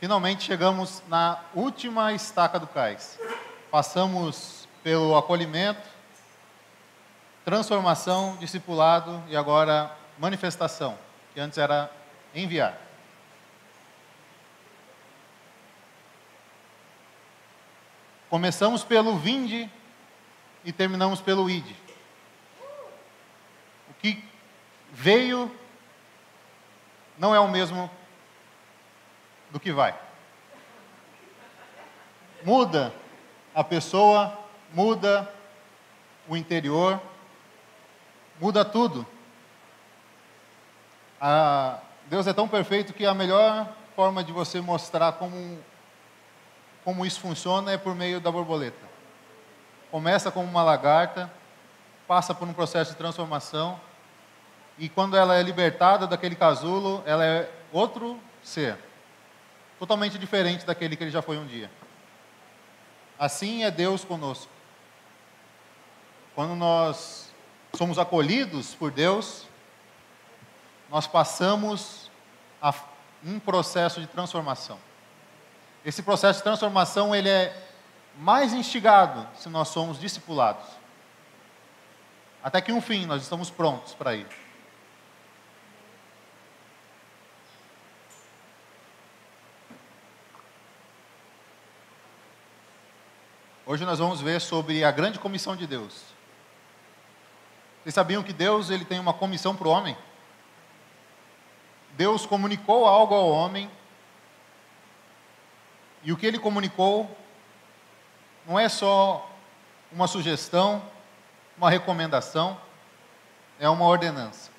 finalmente chegamos na última estaca do cais. Passamos pelo acolhimento, transformação, discipulado e agora manifestação, que antes era enviar. Começamos pelo vinde e terminamos pelo ide. O que veio não é o mesmo do que vai. Muda a pessoa, muda o interior, muda tudo. Deus é tão perfeito que a melhor forma de você mostrar como como isso funciona é por meio da borboleta. Começa como uma lagarta, passa por um processo de transformação, e quando ela é libertada daquele casulo, ela é outro ser, totalmente diferente daquele que ele já foi um dia. Assim é Deus conosco. Quando nós somos acolhidos por Deus, nós passamos a um processo de transformação. Esse processo de transformação ele é mais instigado se nós somos discipulados. Até que um fim nós estamos prontos para ir. Hoje nós vamos ver sobre a grande comissão de Deus. Vocês sabiam que Deus ele tem uma comissão para o homem? Deus comunicou algo ao homem e o que ele comunicou não é só uma sugestão, uma recomendação, é uma ordenança.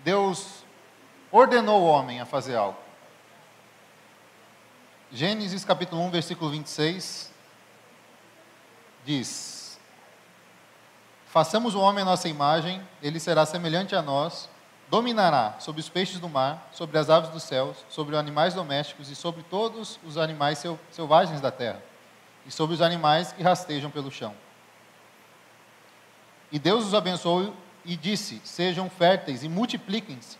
Deus ordenou o homem a fazer algo. Gênesis capítulo 1, versículo 26 diz: Façamos o homem a nossa imagem, ele será semelhante a nós dominará sobre os peixes do mar, sobre as aves dos céus, sobre os animais domésticos e sobre todos os animais selvagens da terra, e sobre os animais que rastejam pelo chão. E Deus os abençoou e disse: Sejam férteis e multipliquem-se,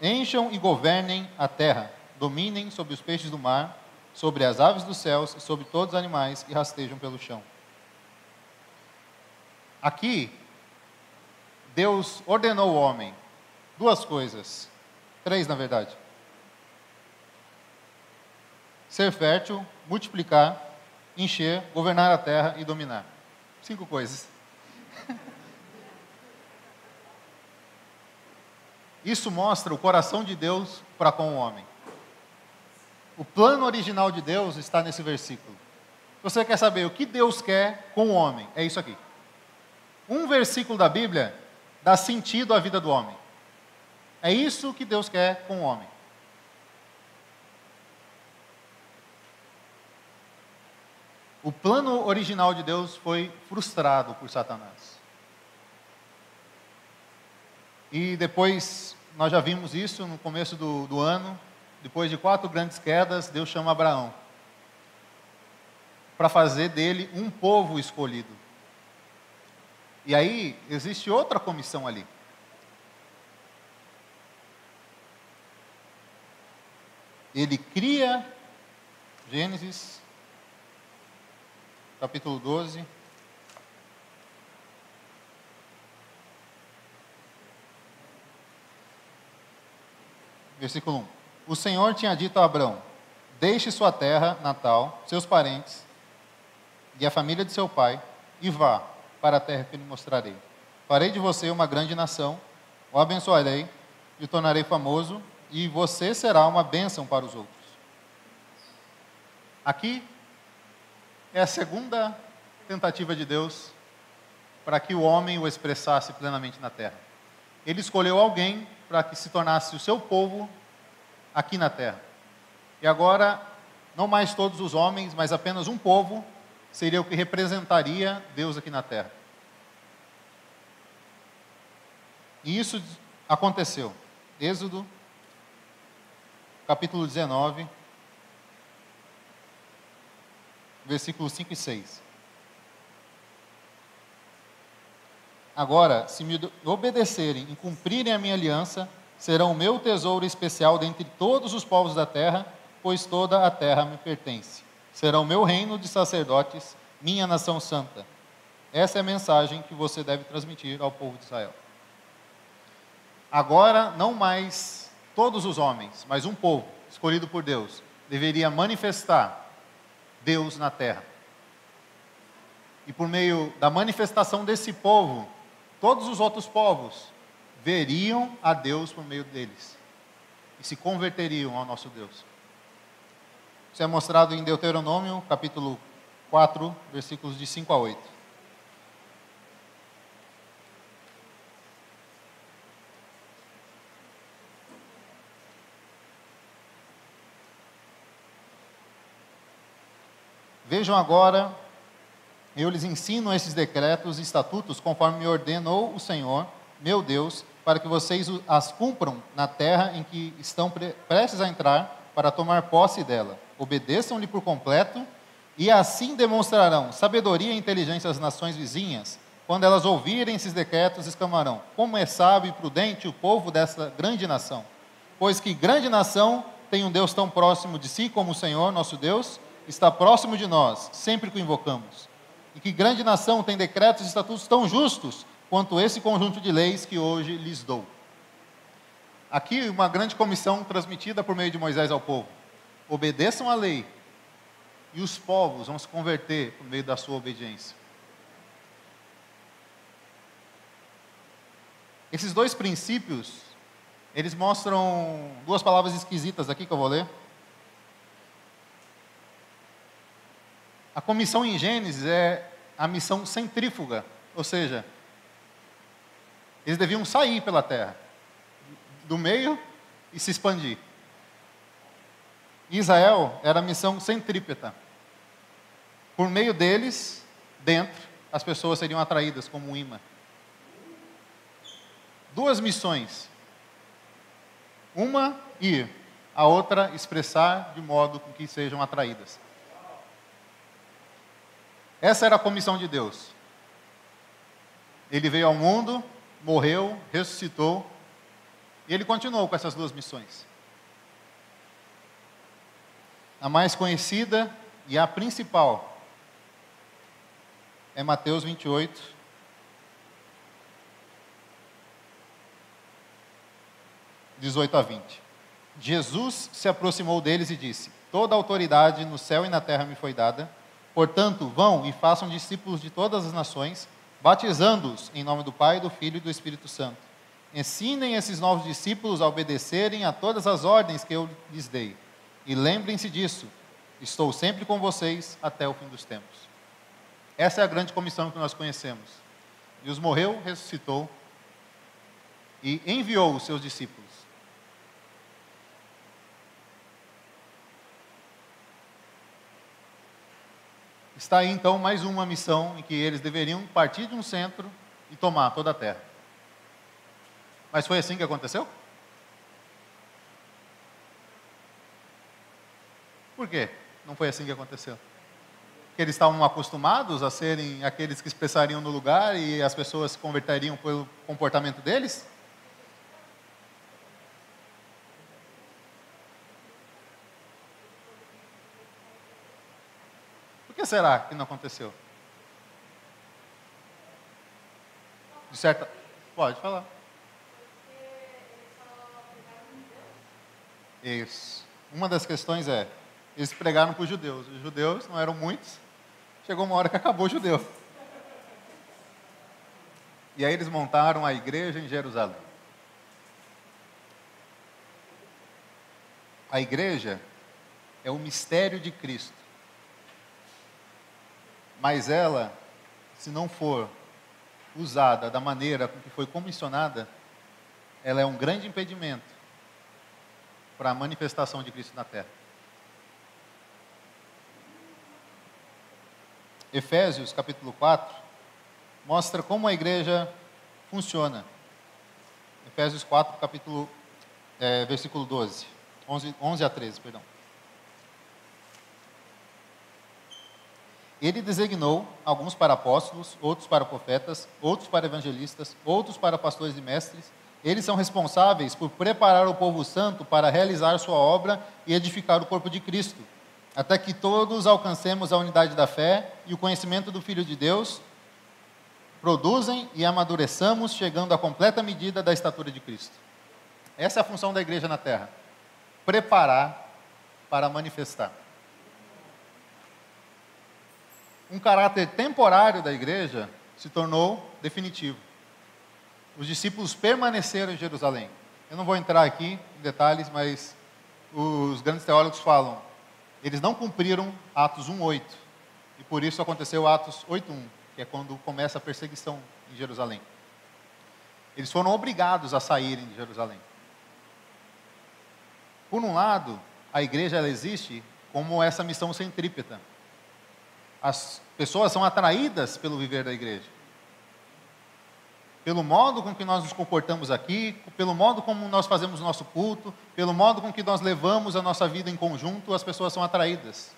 encham e governem a terra, dominem sobre os peixes do mar, sobre as aves dos céus e sobre todos os animais que rastejam pelo chão. Aqui, Deus ordenou o homem Duas coisas. Três, na verdade. Ser fértil, multiplicar, encher, governar a terra e dominar. Cinco coisas. Isso mostra o coração de Deus para com o homem. O plano original de Deus está nesse versículo. Você quer saber o que Deus quer com o homem? É isso aqui. Um versículo da Bíblia dá sentido à vida do homem. É isso que Deus quer com o homem. O plano original de Deus foi frustrado por Satanás. E depois, nós já vimos isso no começo do, do ano. Depois de quatro grandes quedas, Deus chama Abraão para fazer dele um povo escolhido. E aí existe outra comissão ali. ele cria, Gênesis, capítulo 12. Versículo 1. O Senhor tinha dito a Abraão: Deixe sua terra natal, seus parentes e a família de seu pai, e vá para a terra que lhe mostrarei. Farei de você uma grande nação, o abençoarei e o tornarei famoso e você será uma bênção para os outros. Aqui é a segunda tentativa de Deus para que o homem o expressasse plenamente na terra. Ele escolheu alguém para que se tornasse o seu povo aqui na terra. E agora, não mais todos os homens, mas apenas um povo seria o que representaria Deus aqui na terra. E isso aconteceu. Êxodo capítulo 19, versículos 5 e 6. Agora, se me obedecerem e cumprirem a minha aliança, serão o meu tesouro especial dentre todos os povos da terra, pois toda a terra me pertence. Será o meu reino de sacerdotes, minha nação santa. Essa é a mensagem que você deve transmitir ao povo de Israel. Agora, não mais todos os homens, mas um povo escolhido por Deus deveria manifestar Deus na terra. E por meio da manifestação desse povo, todos os outros povos veriam a Deus por meio deles e se converteriam ao nosso Deus. Isso é mostrado em Deuteronômio, capítulo 4, versículos de 5 a 8. Vejam agora, eu lhes ensino esses decretos e estatutos conforme me ordenou o Senhor, meu Deus, para que vocês as cumpram na terra em que estão prestes a entrar para tomar posse dela. Obedeçam-lhe por completo e assim demonstrarão sabedoria e inteligência às nações vizinhas. Quando elas ouvirem esses decretos, exclamarão: Como é sábio e prudente o povo dessa grande nação! Pois que grande nação tem um Deus tão próximo de si como o Senhor, nosso Deus, está próximo de nós, sempre que o invocamos. E que grande nação tem decretos e estatutos tão justos quanto esse conjunto de leis que hoje lhes dou. Aqui, uma grande comissão transmitida por meio de Moisés ao povo: obedeçam à lei, e os povos vão se converter por meio da sua obediência. Esses dois princípios, eles mostram duas palavras esquisitas aqui que eu vou ler. A comissão em Gênesis é a missão centrífuga, ou seja, eles deviam sair pela terra, do meio e se expandir. Israel era missão centrípeta. Por meio deles, dentro, as pessoas seriam atraídas como um imã. Duas missões. Uma, ir. A outra, expressar de modo com que sejam atraídas. Essa era a comissão de Deus. Ele veio ao mundo, morreu, ressuscitou, e ele continuou com essas duas missões. A mais conhecida e a principal é Mateus 28, dezoito a 20. Jesus se aproximou deles e disse: Toda autoridade no céu e na terra me foi dada. Portanto, vão e façam discípulos de todas as nações, batizando-os em nome do Pai, do Filho e do Espírito Santo. Ensinem esses novos discípulos a obedecerem a todas as ordens que eu lhes dei. E lembrem-se disso, estou sempre com vocês até o fim dos tempos. Essa é a grande comissão que nós conhecemos. Deus morreu, ressuscitou e enviou os seus discípulos. Está aí então mais uma missão em que eles deveriam partir de um centro e tomar toda a terra. Mas foi assim que aconteceu? Por quê? Não foi assim que aconteceu. Porque eles estavam acostumados a serem aqueles que expressariam no lugar e as pessoas se converteriam pelo comportamento deles? que será que não aconteceu? De certa. Pode falar. Isso. Uma das questões é, eles pregaram para os judeus. Os judeus não eram muitos. Chegou uma hora que acabou o judeu. E aí eles montaram a igreja em Jerusalém. A igreja é o mistério de Cristo. Mas ela, se não for usada da maneira com que foi comissionada, ela é um grande impedimento para a manifestação de Cristo na terra. Efésios capítulo 4 mostra como a igreja funciona. Efésios 4, capítulo, é, versículo 12, 11, 11 a 13, perdão. Ele designou alguns para apóstolos, outros para profetas, outros para evangelistas, outros para pastores e mestres, Eles são responsáveis por preparar o povo santo para realizar sua obra e edificar o corpo de Cristo, até que todos alcancemos a unidade da fé e o conhecimento do Filho de Deus, produzem e amadureçamos, chegando à completa medida da estatura de Cristo. Essa é a função da igreja na terra: preparar para manifestar. Um caráter temporário da igreja se tornou definitivo os discípulos permaneceram em Jerusalém. Eu não vou entrar aqui em detalhes, mas os grandes teólogos falam, eles não cumpriram Atos 1:8. E por isso aconteceu Atos 8:1, que é quando começa a perseguição em Jerusalém. Eles foram obrigados a saírem de Jerusalém. Por um lado, a igreja ela existe como essa missão centrípeta. As pessoas são atraídas pelo viver da igreja pelo modo com que nós nos comportamos aqui, pelo modo como nós fazemos o nosso culto, pelo modo com que nós levamos a nossa vida em conjunto, as pessoas são atraídas.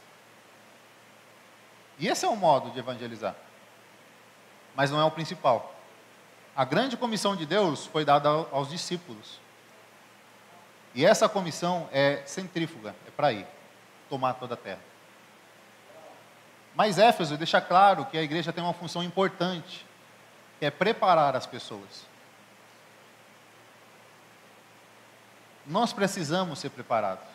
E esse é o modo de evangelizar. Mas não é o principal. A grande comissão de Deus foi dada aos discípulos. E essa comissão é centrífuga, é para ir tomar toda a terra. Mas Éfeso deixa claro que a igreja tem uma função importante é preparar as pessoas. Nós precisamos ser preparados.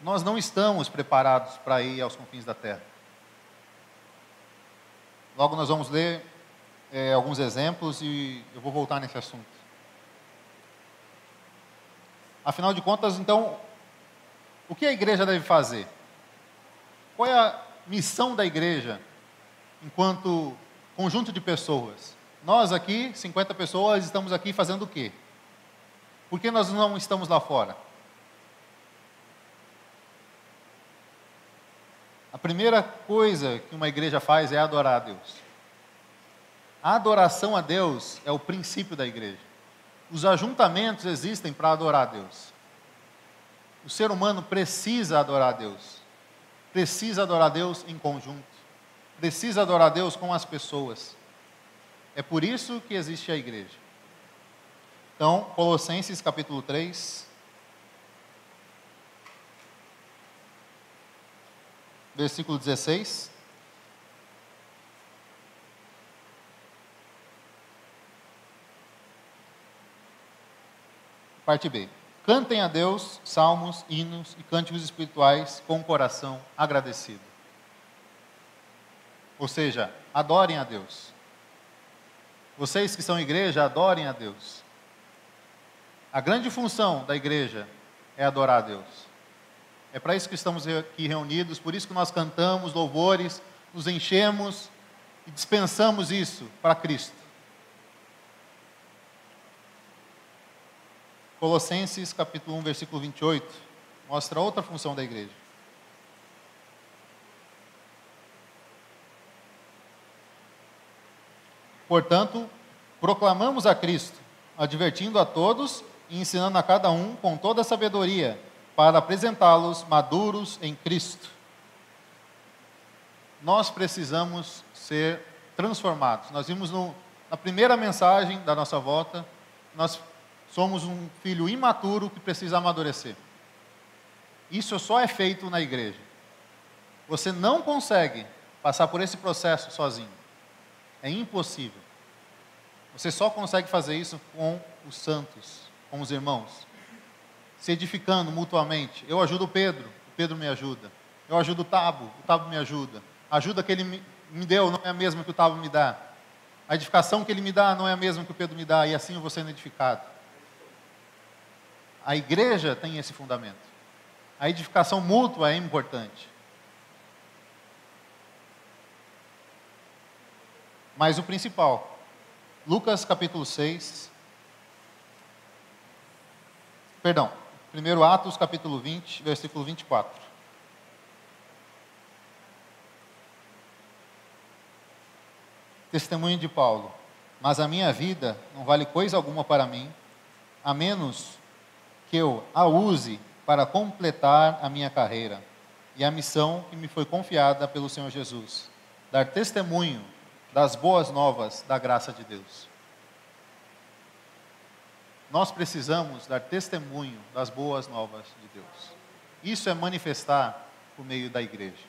Nós não estamos preparados para ir aos confins da terra. Logo nós vamos ler é, alguns exemplos e eu vou voltar nesse assunto. Afinal de contas, então, o que a igreja deve fazer? Qual é a missão da igreja enquanto conjunto de pessoas. Nós aqui, 50 pessoas, estamos aqui fazendo o quê? Por que nós não estamos lá fora? A primeira coisa que uma igreja faz é adorar a Deus. A adoração a Deus é o princípio da igreja. Os ajuntamentos existem para adorar a Deus. O ser humano precisa adorar a Deus. Precisa adorar a Deus em conjunto precisa adorar Deus com as pessoas. É por isso que existe a igreja. Então, Colossenses capítulo 3. Versículo 16. Parte B. Cantem a Deus salmos, hinos e cânticos espirituais com o coração agradecido. Ou seja, adorem a Deus. Vocês que são igreja, adorem a Deus. A grande função da igreja é adorar a Deus. É para isso que estamos aqui reunidos, por isso que nós cantamos louvores, nos enchemos e dispensamos isso para Cristo. Colossenses capítulo 1, versículo 28, mostra outra função da igreja. Portanto, proclamamos a Cristo, advertindo a todos e ensinando a cada um com toda a sabedoria, para apresentá-los maduros em Cristo. Nós precisamos ser transformados. Nós vimos no, na primeira mensagem da nossa volta, nós somos um filho imaturo que precisa amadurecer. Isso só é feito na igreja. Você não consegue passar por esse processo sozinho. É impossível. Você só consegue fazer isso com os santos, com os irmãos, se edificando mutuamente. Eu ajudo o Pedro, o Pedro me ajuda. Eu ajudo o Tabo, o Tabo me ajuda. A ajuda que ele me deu não é a mesma que o Tabo me dá. A edificação que ele me dá não é a mesma que o Pedro me dá, e assim eu vou sendo edificado. A igreja tem esse fundamento. A edificação mútua é importante. Mas o principal, Lucas capítulo 6. Perdão, 1 Atos capítulo 20, versículo 24. Testemunho de Paulo. Mas a minha vida não vale coisa alguma para mim, a menos que eu a use para completar a minha carreira e a missão que me foi confiada pelo Senhor Jesus dar testemunho das boas novas da graça de Deus. nós precisamos dar testemunho das boas novas de Deus. Isso é manifestar por meio da igreja.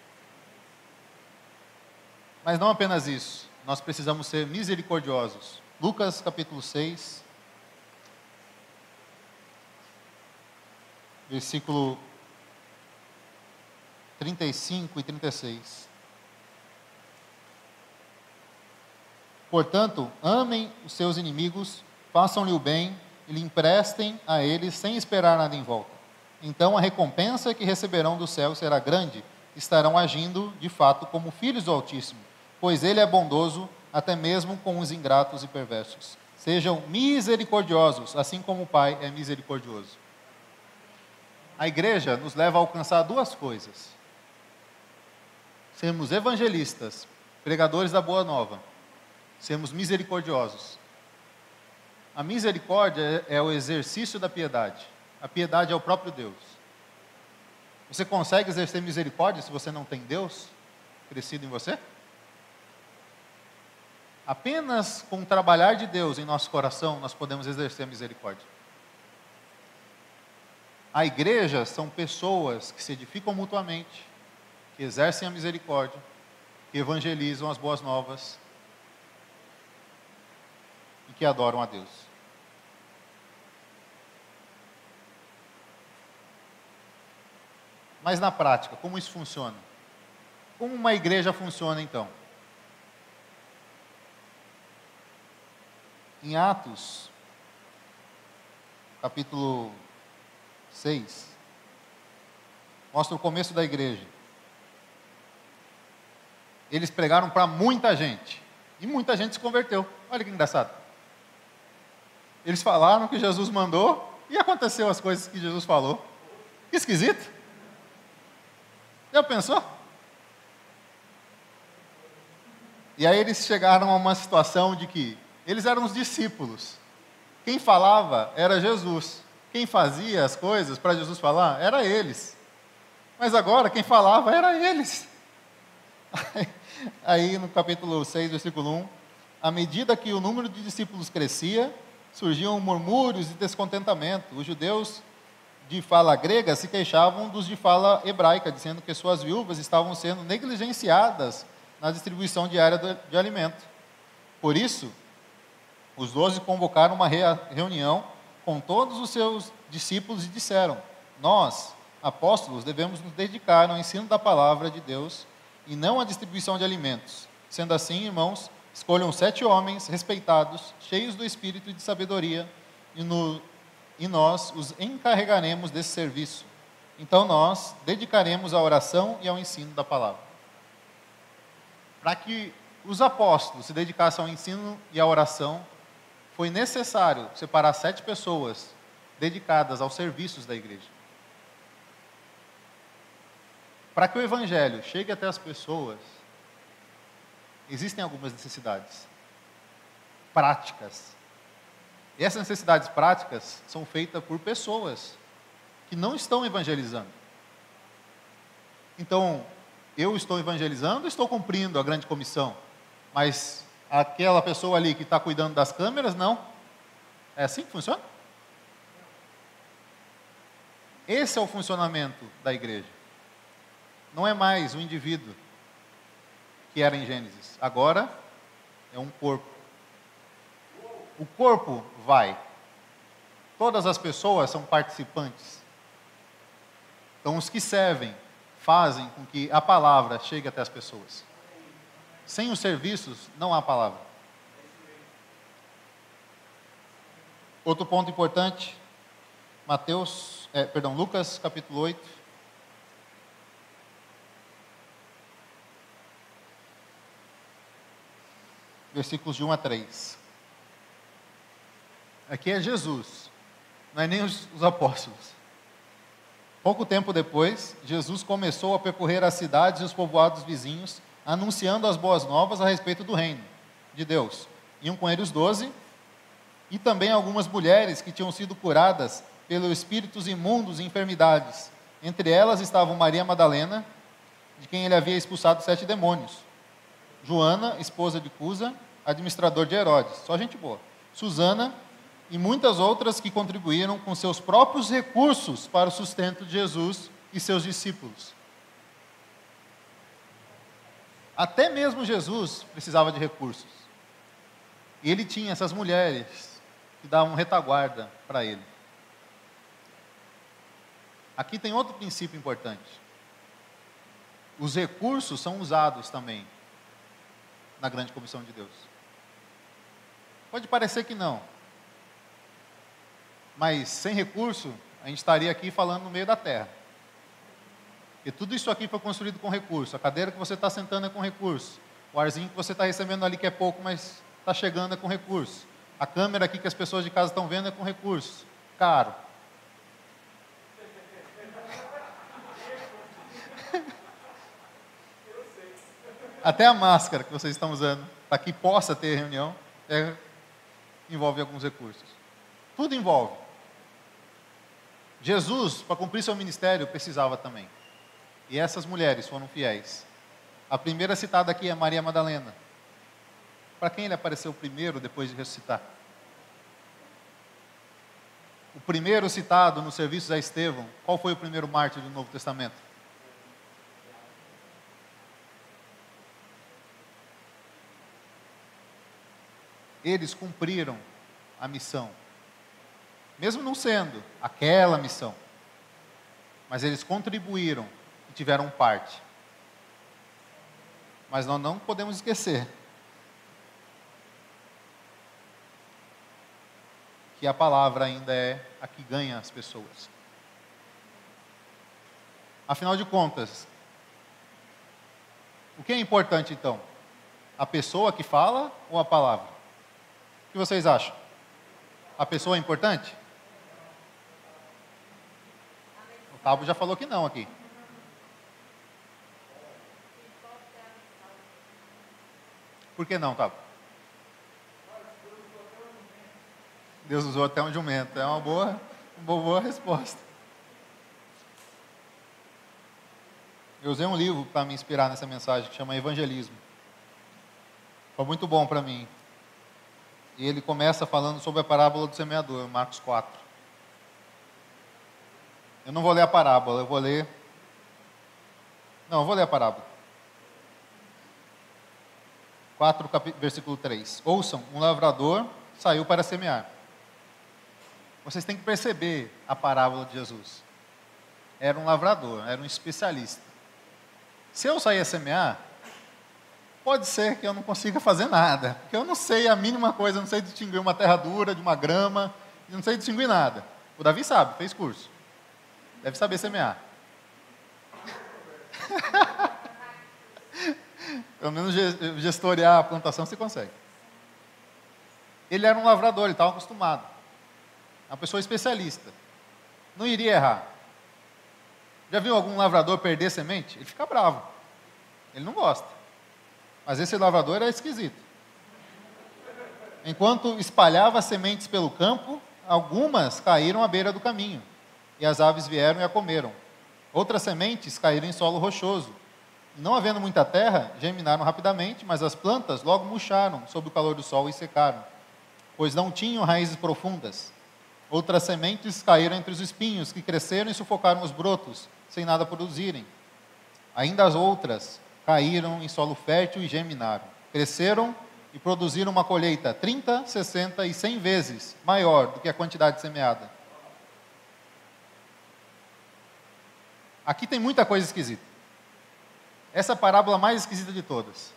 Mas não apenas isso, nós precisamos ser misericordiosos. Lucas capítulo 6, versículo 35 e 36. Portanto, amem os seus inimigos, façam-lhe o bem e lhe emprestem a eles sem esperar nada em volta. Então a recompensa que receberão do céu será grande, estarão agindo de fato como filhos do Altíssimo, pois ele é bondoso até mesmo com os ingratos e perversos. Sejam misericordiosos, assim como o Pai é misericordioso. A igreja nos leva a alcançar duas coisas: sermos evangelistas, pregadores da boa nova, sermos misericordiosos. A misericórdia é o exercício da piedade. A piedade é o próprio Deus. Você consegue exercer misericórdia se você não tem Deus crescido em você? Apenas com o trabalhar de Deus em nosso coração nós podemos exercer a misericórdia. A igreja são pessoas que se edificam mutuamente, que exercem a misericórdia, que evangelizam as boas novas que adoram a Deus. Mas na prática, como isso funciona? Como uma igreja funciona então? Em Atos, capítulo 6, mostra o começo da igreja. Eles pregaram para muita gente, e muita gente se converteu. Olha que engraçado. Eles falaram que Jesus mandou, e aconteceu as coisas que Jesus falou. Que esquisito. Já pensou? E aí eles chegaram a uma situação de que eles eram os discípulos. Quem falava era Jesus. Quem fazia as coisas para Jesus falar era eles. Mas agora quem falava era eles. Aí no capítulo 6, versículo 1, à medida que o número de discípulos crescia, surgiam murmúrios e descontentamento. Os judeus de fala grega se queixavam dos de fala hebraica, dizendo que suas viúvas estavam sendo negligenciadas na distribuição diária de alimento. Por isso, os doze convocaram uma reunião com todos os seus discípulos e disseram: Nós, apóstolos, devemos nos dedicar ao ensino da palavra de Deus e não à distribuição de alimentos. Sendo assim, irmãos, escolham sete homens respeitados, cheios do espírito e de sabedoria, e no e nós os encarregaremos desse serviço. Então nós dedicaremos à oração e ao ensino da palavra. Para que os apóstolos se dedicassem ao ensino e à oração, foi necessário separar sete pessoas dedicadas aos serviços da igreja. Para que o evangelho chegue até as pessoas, existem algumas necessidades práticas e essas necessidades práticas são feitas por pessoas que não estão evangelizando. Então, eu estou evangelizando, estou cumprindo a grande comissão, mas aquela pessoa ali que está cuidando das câmeras, não. É assim que funciona? Esse é o funcionamento da igreja. Não é mais o indivíduo que era em Gênesis, agora é um corpo o corpo vai. Todas as pessoas são participantes. Então, os que servem fazem com que a palavra chegue até as pessoas. Sem os serviços, não há palavra. Outro ponto importante, Mateus, é, perdão, Lucas capítulo 8. Versículos de 1 a 3. Aqui é Jesus, não é nem os, os apóstolos. Pouco tempo depois, Jesus começou a percorrer as cidades e os povoados vizinhos, anunciando as boas novas a respeito do reino de Deus. Iam com ele os doze, e também algumas mulheres que tinham sido curadas pelos espíritos imundos e enfermidades. Entre elas estavam Maria Madalena, de quem ele havia expulsado sete demônios. Joana, esposa de Cusa, administrador de Herodes, só gente boa. Susana, e muitas outras que contribuíram com seus próprios recursos para o sustento de Jesus e seus discípulos. Até mesmo Jesus precisava de recursos. E ele tinha essas mulheres que davam retaguarda para ele. Aqui tem outro princípio importante. Os recursos são usados também na grande comissão de Deus. Pode parecer que não, mas sem recurso, a gente estaria aqui falando no meio da terra. E tudo isso aqui foi construído com recurso. A cadeira que você está sentando é com recurso. O arzinho que você está recebendo ali, que é pouco, mas está chegando, é com recurso. A câmera aqui que as pessoas de casa estão vendo é com recurso. Caro. Até a máscara que vocês estão usando, para que possa ter reunião, é, envolve alguns recursos. Tudo envolve. Jesus, para cumprir seu ministério, precisava também. E essas mulheres foram fiéis. A primeira citada aqui é Maria Madalena. Para quem ele apareceu primeiro depois de ressuscitar? O primeiro citado nos serviços a Estevão, qual foi o primeiro mártir do Novo Testamento? Eles cumpriram a missão. Mesmo não sendo aquela missão. Mas eles contribuíram e tiveram parte. Mas nós não podemos esquecer que a palavra ainda é a que ganha as pessoas. Afinal de contas, o que é importante então? A pessoa que fala ou a palavra? O que vocês acham? A pessoa é importante? O Tabo já falou que não aqui. Por que não, Tabo? Deus usou até um jumento. É uma boa, uma boa resposta. Eu usei um livro para me inspirar nessa mensagem que chama Evangelismo. Foi muito bom para mim. E ele começa falando sobre a parábola do semeador, Marcos 4. Eu não vou ler a parábola, eu vou ler. Não, eu vou ler a parábola. 4, versículo 3. Ouçam, um lavrador saiu para semear. Vocês têm que perceber a parábola de Jesus. Era um lavrador, era um especialista. Se eu sair a semear, pode ser que eu não consiga fazer nada, porque eu não sei a mínima coisa, eu não sei distinguir uma terra dura de uma grama, eu não sei distinguir nada. O Davi sabe, fez curso. Deve saber semear. Pelo menos gestorear a plantação você consegue. Ele era um lavrador, ele estava acostumado. Uma pessoa especialista. Não iria errar. Já viu algum lavrador perder semente? Ele fica bravo. Ele não gosta. Mas esse lavrador era esquisito. Enquanto espalhava sementes pelo campo, algumas caíram à beira do caminho, e as aves vieram e a comeram. Outras sementes caíram em solo rochoso. Não havendo muita terra, germinaram rapidamente, mas as plantas logo murcharam sob o calor do sol e secaram, pois não tinham raízes profundas. Outras sementes caíram entre os espinhos, que cresceram e sufocaram os brotos, sem nada produzirem. Ainda as outras caíram em solo fértil e germinaram. Cresceram e produziram uma colheita 30, 60 e 100 vezes maior do que a quantidade semeada. Aqui tem muita coisa esquisita. Essa é a parábola mais esquisita de todas.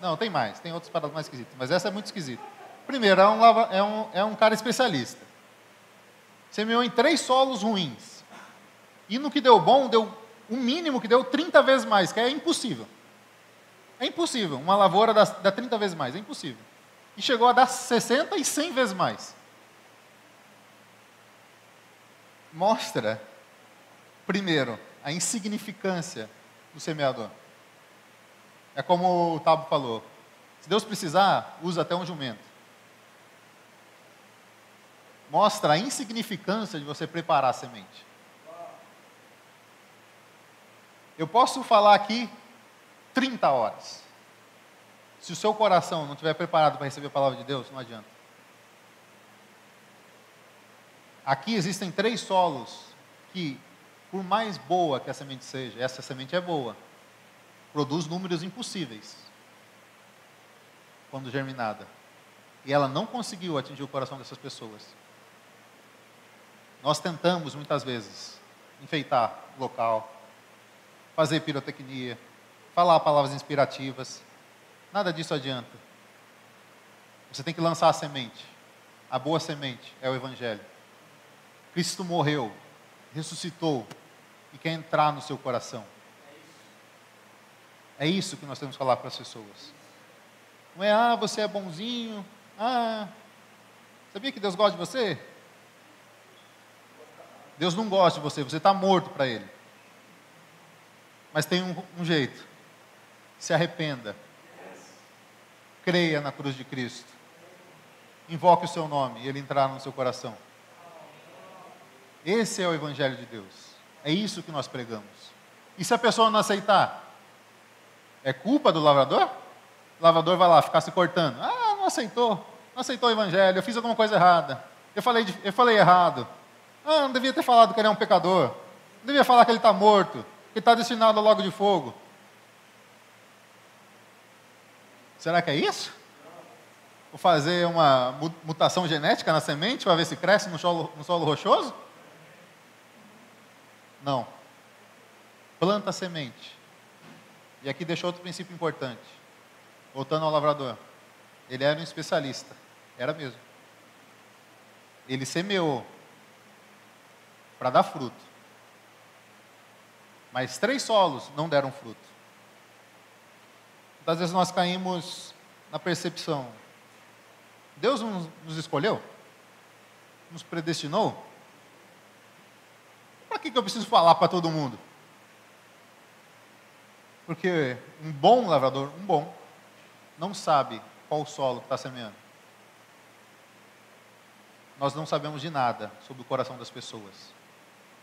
Não, tem mais, tem outras parábolas mais esquisitas, mas essa é muito esquisita. Primeiro, é um, é um, é um cara especialista. Semeou em três solos ruins. E no que deu bom, deu o mínimo que deu 30 vezes mais, que é impossível. É impossível. Uma lavoura dá, dá 30 vezes mais. É impossível. E chegou a dar 60 e 100 vezes mais. Mostra, primeiro, a insignificância do semeador. É como o Tabo falou: se Deus precisar, usa até um jumento. Mostra a insignificância de você preparar a semente. Eu posso falar aqui 30 horas. Se o seu coração não estiver preparado para receber a palavra de Deus, não adianta. Aqui existem três solos que, por mais boa que a semente seja, essa semente é boa, produz números impossíveis quando germinada. E ela não conseguiu atingir o coração dessas pessoas. Nós tentamos muitas vezes enfeitar o local, fazer pirotecnia, falar palavras inspirativas. Nada disso adianta. Você tem que lançar a semente. A boa semente é o Evangelho. Cristo morreu, ressuscitou e quer entrar no seu coração. É isso que nós temos que falar para as pessoas. Não é, ah, você é bonzinho, ah, sabia que Deus gosta de você? Deus não gosta de você, você está morto para Ele. Mas tem um, um jeito. Se arrependa. Creia na cruz de Cristo. Invoque o seu nome e Ele entrará no seu coração. Esse é o Evangelho de Deus. É isso que nós pregamos. E se a pessoa não aceitar? É culpa do lavrador? O lavrador vai lá ficar se cortando. Ah, não aceitou. Não aceitou o Evangelho. Eu fiz alguma coisa errada. Eu falei, eu falei errado. Ah, não devia ter falado que ele é um pecador. Não devia falar que ele está morto, que está destinado ao logo de fogo. Será que é isso? Vou fazer uma mutação genética na semente para ver se cresce no solo, no solo rochoso? Não. Planta a semente. E aqui deixou outro princípio importante. Voltando ao lavrador. Ele era um especialista. Era mesmo. Ele semeou para dar fruto. Mas três solos não deram fruto. Muitas vezes nós caímos na percepção: Deus nos escolheu? Nos predestinou? Para que eu preciso falar para todo mundo? Porque um bom lavrador, um bom, não sabe qual o solo que está semeando. Nós não sabemos de nada sobre o coração das pessoas.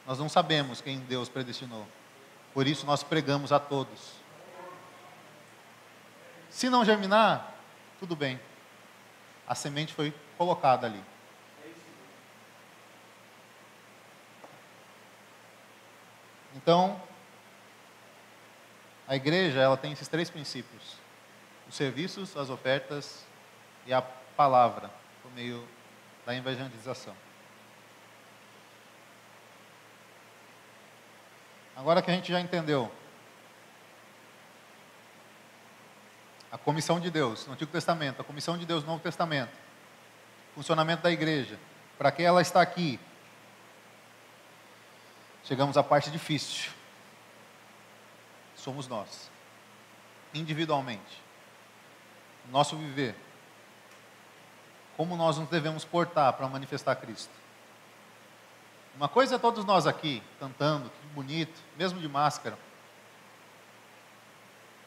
Nós não sabemos quem Deus predestinou. Por isso nós pregamos a todos. Se não germinar, tudo bem. A semente foi colocada ali. Então, a igreja ela tem esses três princípios: os serviços, as ofertas e a palavra por meio da evangelização. Agora que a gente já entendeu a comissão de Deus no Antigo Testamento, a comissão de Deus no Novo Testamento, funcionamento da igreja, para que ela está aqui, chegamos à parte difícil. Somos nós, individualmente, nosso viver, como nós nos devemos portar para manifestar Cristo. Uma coisa é todos nós aqui cantando, que bonito, mesmo de máscara.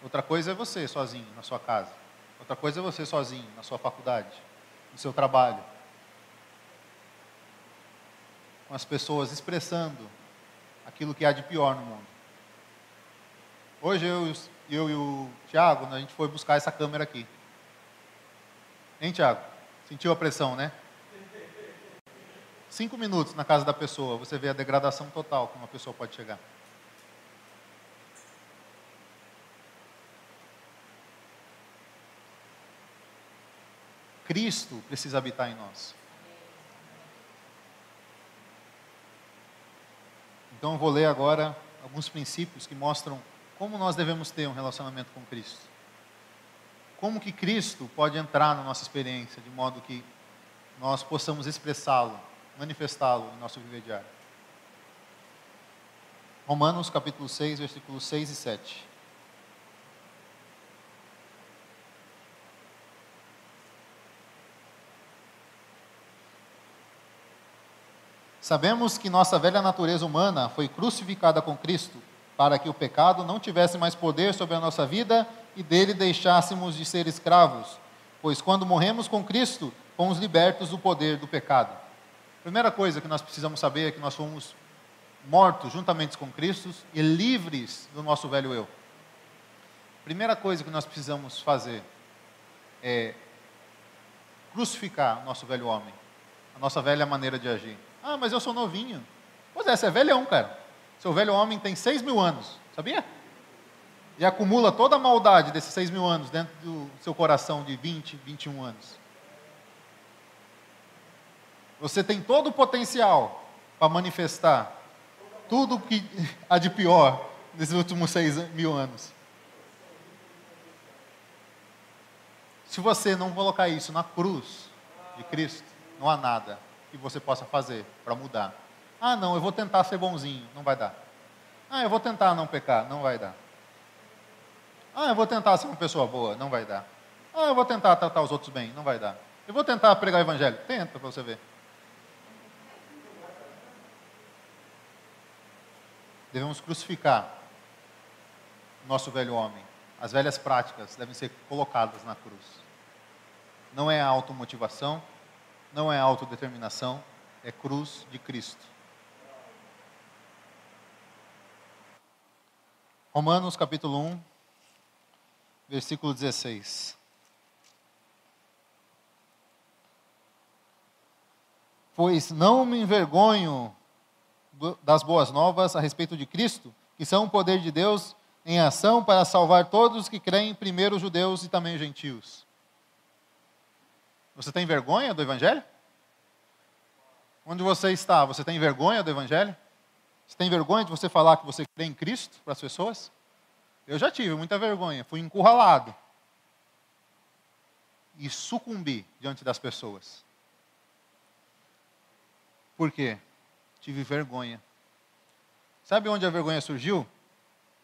Outra coisa é você sozinho na sua casa. Outra coisa é você sozinho na sua faculdade, no seu trabalho. Com as pessoas expressando aquilo que há de pior no mundo. Hoje eu, eu e o Tiago, a gente foi buscar essa câmera aqui. Hein, Tiago? Sentiu a pressão, né? Cinco minutos na casa da pessoa, você vê a degradação total que uma pessoa pode chegar. Cristo precisa habitar em nós. Então eu vou ler agora alguns princípios que mostram como nós devemos ter um relacionamento com Cristo. Como que Cristo pode entrar na nossa experiência de modo que nós possamos expressá-lo manifestá-lo em nosso viver diário. Romanos capítulo 6, versículos 6 e 7. Sabemos que nossa velha natureza humana foi crucificada com Cristo, para que o pecado não tivesse mais poder sobre a nossa vida e dele deixássemos de ser escravos, pois quando morremos com Cristo, fomos libertos do poder do pecado. Primeira coisa que nós precisamos saber é que nós fomos mortos juntamente com Cristo e livres do nosso velho eu. Primeira coisa que nós precisamos fazer é crucificar o nosso velho homem, a nossa velha maneira de agir, Ah, mas eu sou novinho. Pois é, você é velhão, cara. Seu velho homem tem seis mil anos, sabia? E acumula toda a maldade desses seis mil anos dentro do seu coração de 20, 21 anos. Você tem todo o potencial para manifestar tudo que há de pior nesses últimos seis mil anos. Se você não colocar isso na cruz de Cristo, não há nada que você possa fazer para mudar. Ah, não, eu vou tentar ser bonzinho, não vai dar. Ah, eu vou tentar não pecar, não vai dar. Ah, eu vou tentar ser uma pessoa boa, não vai dar. Ah, eu vou tentar tratar os outros bem, não vai dar. Eu vou tentar pregar o evangelho, tenta para você ver. Devemos crucificar o nosso velho homem. As velhas práticas devem ser colocadas na cruz. Não é a automotivação, não é autodeterminação, é cruz de Cristo. Romanos capítulo 1, versículo 16. Pois não me envergonho das boas novas a respeito de Cristo, que são o poder de Deus em ação para salvar todos os que creem, primeiro os judeus e também os gentios. Você tem vergonha do Evangelho? Onde você está, você tem vergonha do Evangelho? Você tem vergonha de você falar que você crê em Cristo para as pessoas? Eu já tive muita vergonha, fui encurralado e sucumbi diante das pessoas. Por quê? Tive vergonha. Sabe onde a vergonha surgiu?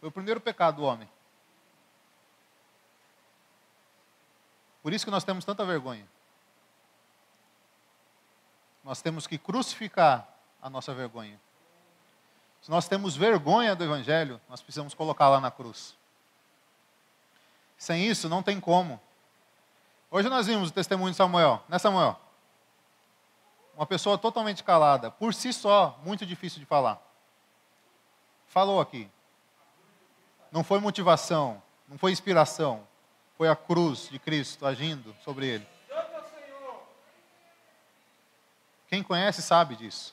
Foi o primeiro pecado do homem. Por isso que nós temos tanta vergonha. Nós temos que crucificar a nossa vergonha. Se nós temos vergonha do Evangelho, nós precisamos colocar lá na cruz. Sem isso, não tem como. Hoje nós vimos o testemunho de Samuel, né, Samuel? Uma pessoa totalmente calada, por si só, muito difícil de falar. Falou aqui. Não foi motivação, não foi inspiração, foi a cruz de Cristo agindo sobre ele. Quem conhece sabe disso.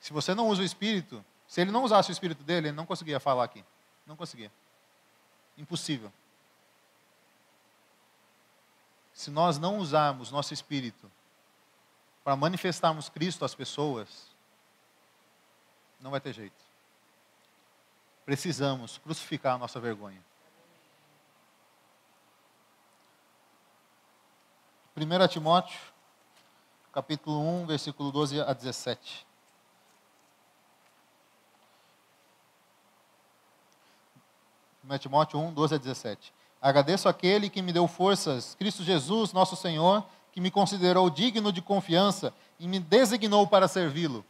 Se você não usa o Espírito, se ele não usasse o Espírito dele, ele não conseguia falar aqui. Não conseguia. Impossível. Se nós não usarmos nosso Espírito para manifestarmos Cristo às pessoas, não vai ter jeito. Precisamos crucificar a nossa vergonha. 1 Timóteo, capítulo 1, versículo 12 a 17. 1 Timóteo 1, 12 a 17. Agradeço aquele que me deu forças, Cristo Jesus, nosso Senhor, que me considerou digno de confiança e me designou para servi-lo.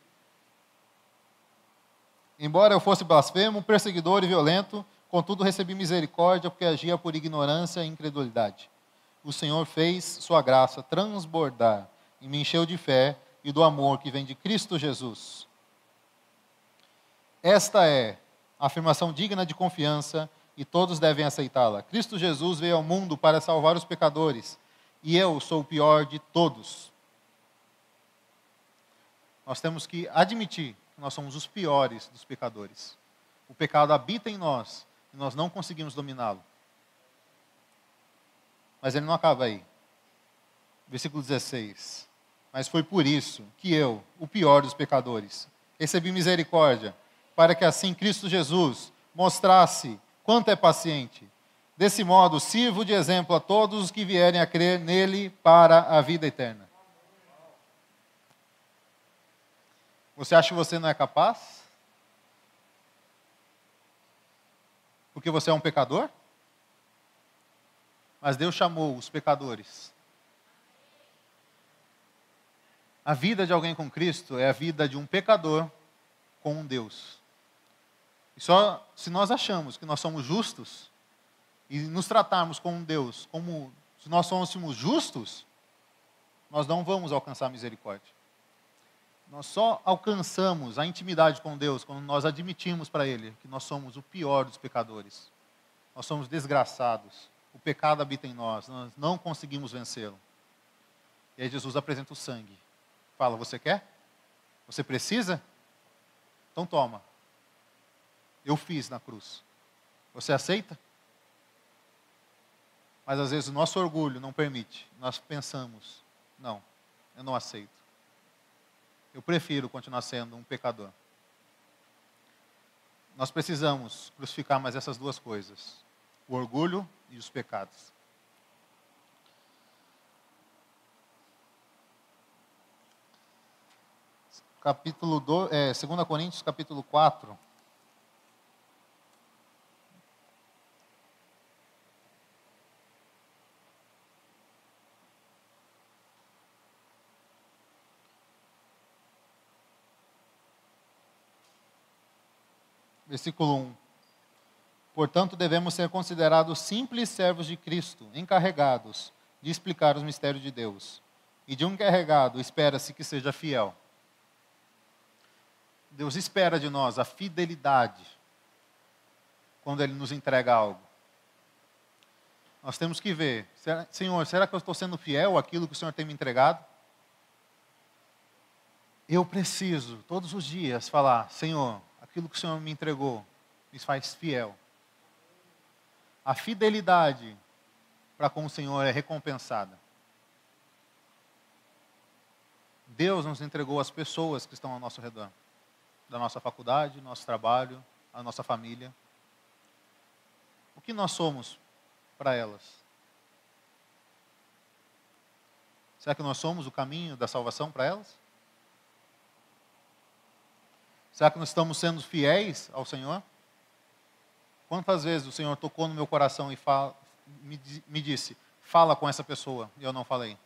Embora eu fosse blasfemo, perseguidor e violento, contudo recebi misericórdia porque agia por ignorância e incredulidade. O Senhor fez sua graça transbordar e me encheu de fé e do amor que vem de Cristo Jesus. Esta é a afirmação digna de confiança e todos devem aceitá-la. Cristo Jesus veio ao mundo para salvar os pecadores, e eu sou o pior de todos. Nós temos que admitir que nós somos os piores dos pecadores. O pecado habita em nós e nós não conseguimos dominá-lo. Mas ele não acaba aí. Versículo 16. Mas foi por isso que eu, o pior dos pecadores, recebi misericórdia, para que assim Cristo Jesus mostrasse quanto é paciente. Desse modo, sirvo de exemplo a todos os que vierem a crer nele para a vida eterna. Você acha que você não é capaz? Porque você é um pecador? Mas Deus chamou os pecadores. A vida de alguém com Cristo é a vida de um pecador com um Deus. E só se nós achamos que nós somos justos e nos tratarmos com Deus como se nós fôssemos justos, nós não vamos alcançar misericórdia. Nós só alcançamos a intimidade com Deus quando nós admitimos para Ele que nós somos o pior dos pecadores. Nós somos desgraçados. O pecado habita em nós, nós não conseguimos vencê-lo. E aí Jesus apresenta o sangue Fala, você quer? Você precisa? Então toma. Eu fiz na cruz. Você aceita? Mas às vezes o nosso orgulho não permite. Nós pensamos, não, eu não aceito. Eu prefiro continuar sendo um pecador. Nós precisamos crucificar mais essas duas coisas: o orgulho e os pecados. Capítulo 2, é, 2 Coríntios, capítulo 4. versículo 1. Portanto, devemos ser considerados simples servos de Cristo, encarregados de explicar os mistérios de Deus. E de um encarregado espera-se que seja fiel. Deus espera de nós a fidelidade quando Ele nos entrega algo. Nós temos que ver, Senhor, será que eu estou sendo fiel àquilo que o Senhor tem me entregado? Eu preciso, todos os dias, falar: Senhor, aquilo que o Senhor me entregou me faz fiel. A fidelidade para com o Senhor é recompensada. Deus nos entregou as pessoas que estão ao nosso redor, da nossa faculdade, nosso trabalho, a nossa família. O que nós somos para elas? Será que nós somos o caminho da salvação para elas? Será que nós estamos sendo fiéis ao Senhor? Quantas vezes o Senhor tocou no meu coração e fala, me, me, disse, fala com essa pessoa, e eu não falei?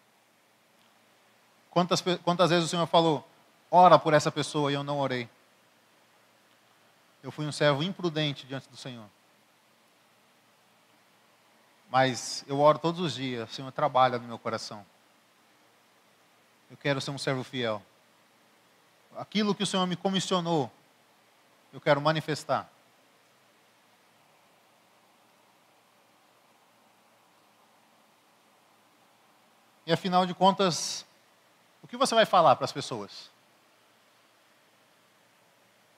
Quantas, quantas vezes o Senhor falou, ora por essa pessoa, e eu não orei? Eu fui um servo imprudente diante do Senhor. Mas eu oro todos os dias, o Senhor trabalha no meu coração. Eu quero ser um servo fiel aquilo que o Senhor me comissionou, eu quero manifestar. E afinal de contas, o que você vai falar para as pessoas?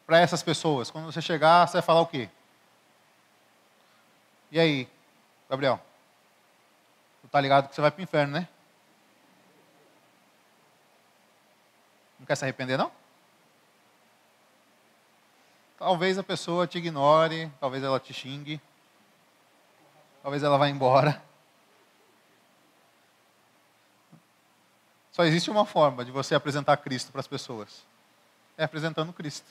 Para essas pessoas, quando você chegar, você vai falar o quê? E aí, Gabriel? Tu tá ligado que você vai para o inferno, né? Não quer se arrepender, não? Talvez a pessoa te ignore, talvez ela te xingue, talvez ela vá embora. Só existe uma forma de você apresentar Cristo para as pessoas: é apresentando Cristo.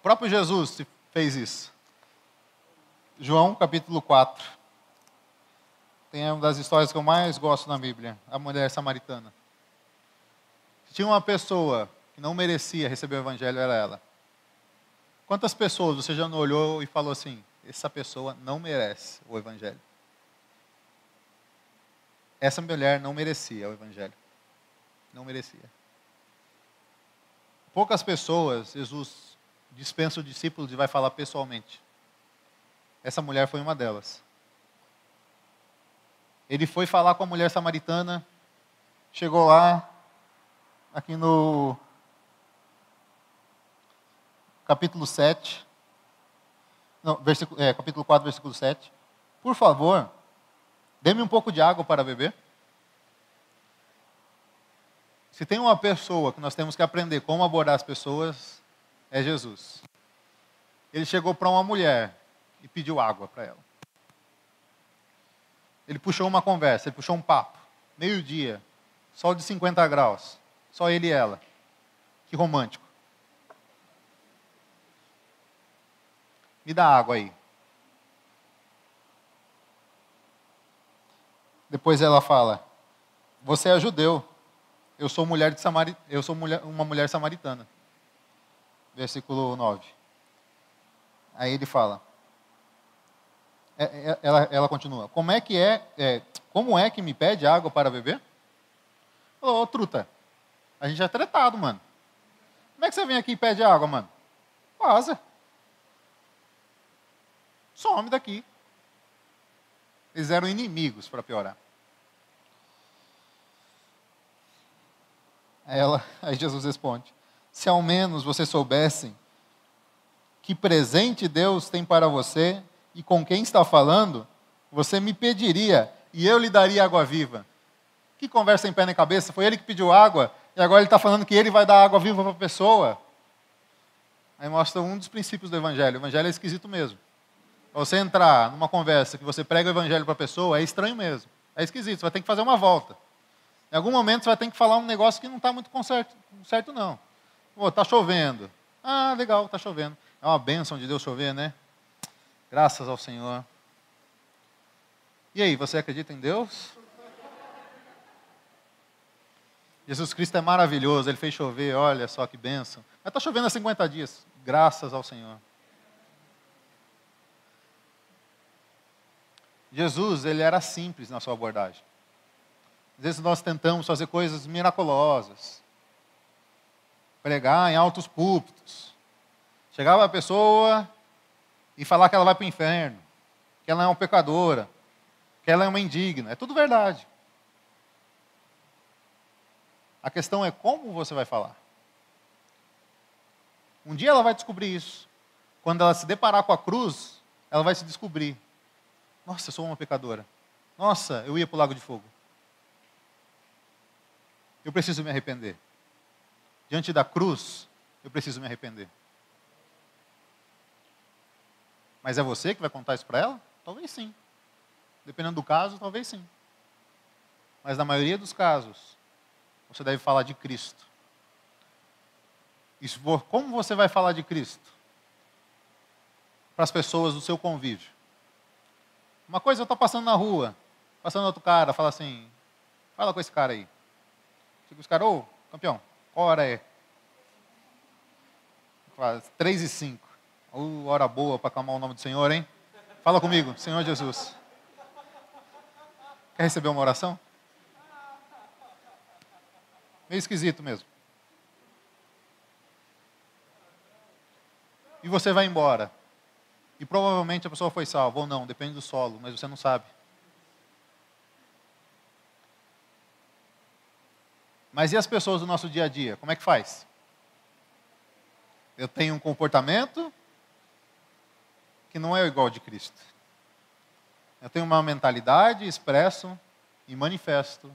O próprio Jesus fez isso. João capítulo 4. Tem uma das histórias que eu mais gosto na Bíblia, a mulher samaritana. Tinha uma pessoa que não merecia receber o evangelho era ela. Quantas pessoas você já não olhou e falou assim: essa pessoa não merece o evangelho? Essa mulher não merecia o evangelho. Não merecia. Poucas pessoas Jesus dispensa o discípulo e vai falar pessoalmente. Essa mulher foi uma delas. Ele foi falar com a mulher samaritana, chegou lá, aqui no capítulo 7, não, versículo, é, capítulo 4, versículo 7. Por favor, dê-me um pouco de água para beber. Se tem uma pessoa que nós temos que aprender como abordar as pessoas, é Jesus. Ele chegou para uma mulher e pediu água para ela. Ele puxou uma conversa, ele puxou um papo. Meio-dia, sol de 50 graus, só ele e ela. Que romântico. Me dá água aí. Depois ela fala: Você é judeu. Eu sou mulher de Samari... eu sou mulher... uma mulher samaritana. Versículo 9. Aí ele fala: é, é, ela, ela continua: Como é que é, é, como é que me pede água para beber? Ô, oh, truta, a gente é tretado, mano. Como é que você vem aqui e pede água, mano? Vaza. Some daqui. Eles eram inimigos para piorar. Ela, aí Jesus responde: Se ao menos vocês soubessem que presente Deus tem para você e com quem está falando, você me pediria e eu lhe daria água viva. Que conversa em pé nem cabeça? Foi ele que pediu água e agora ele está falando que ele vai dar água viva para a pessoa. Aí mostra um dos princípios do Evangelho. O Evangelho é esquisito mesmo. Você entrar numa conversa que você prega o Evangelho para a pessoa, é estranho mesmo. É esquisito, você vai ter que fazer uma volta. Em algum momento você vai ter que falar um negócio que não está muito certo, certo, não. Pô, está chovendo. Ah, legal, está chovendo. É uma bênção de Deus chover, né? Graças ao Senhor. E aí, você acredita em Deus? Jesus Cristo é maravilhoso, ele fez chover, olha só que bênção. Mas está chovendo há 50 dias, graças ao Senhor. Jesus, ele era simples na sua abordagem. Às vezes nós tentamos fazer coisas miraculosas, pregar em altos púlpitos. Chegava a pessoa e falar que ela vai para o inferno, que ela é uma pecadora, que ela é uma indigna. É tudo verdade. A questão é como você vai falar. Um dia ela vai descobrir isso. Quando ela se deparar com a cruz, ela vai se descobrir. Nossa, eu sou uma pecadora. Nossa, eu ia para o lago de fogo. Eu preciso me arrepender. Diante da cruz, eu preciso me arrepender. Mas é você que vai contar isso para ela? Talvez sim. Dependendo do caso, talvez sim. Mas na maioria dos casos, você deve falar de Cristo. Isso, como você vai falar de Cristo? Para as pessoas do seu convívio. Uma coisa eu estou passando na rua, passando outro cara, fala assim, fala com esse cara aí. Chega os caras, ô, campeão, hora é? Fala, três e cinco. Uh, hora boa para acalmar o nome do Senhor, hein? Fala comigo, Senhor Jesus. Quer receber uma oração? Meio esquisito mesmo. E você vai embora. E provavelmente a pessoa foi salva ou não, depende do solo, mas você não sabe. Mas e as pessoas do nosso dia a dia? Como é que faz? Eu tenho um comportamento que não é igual de Cristo. Eu tenho uma mentalidade, expresso e manifesto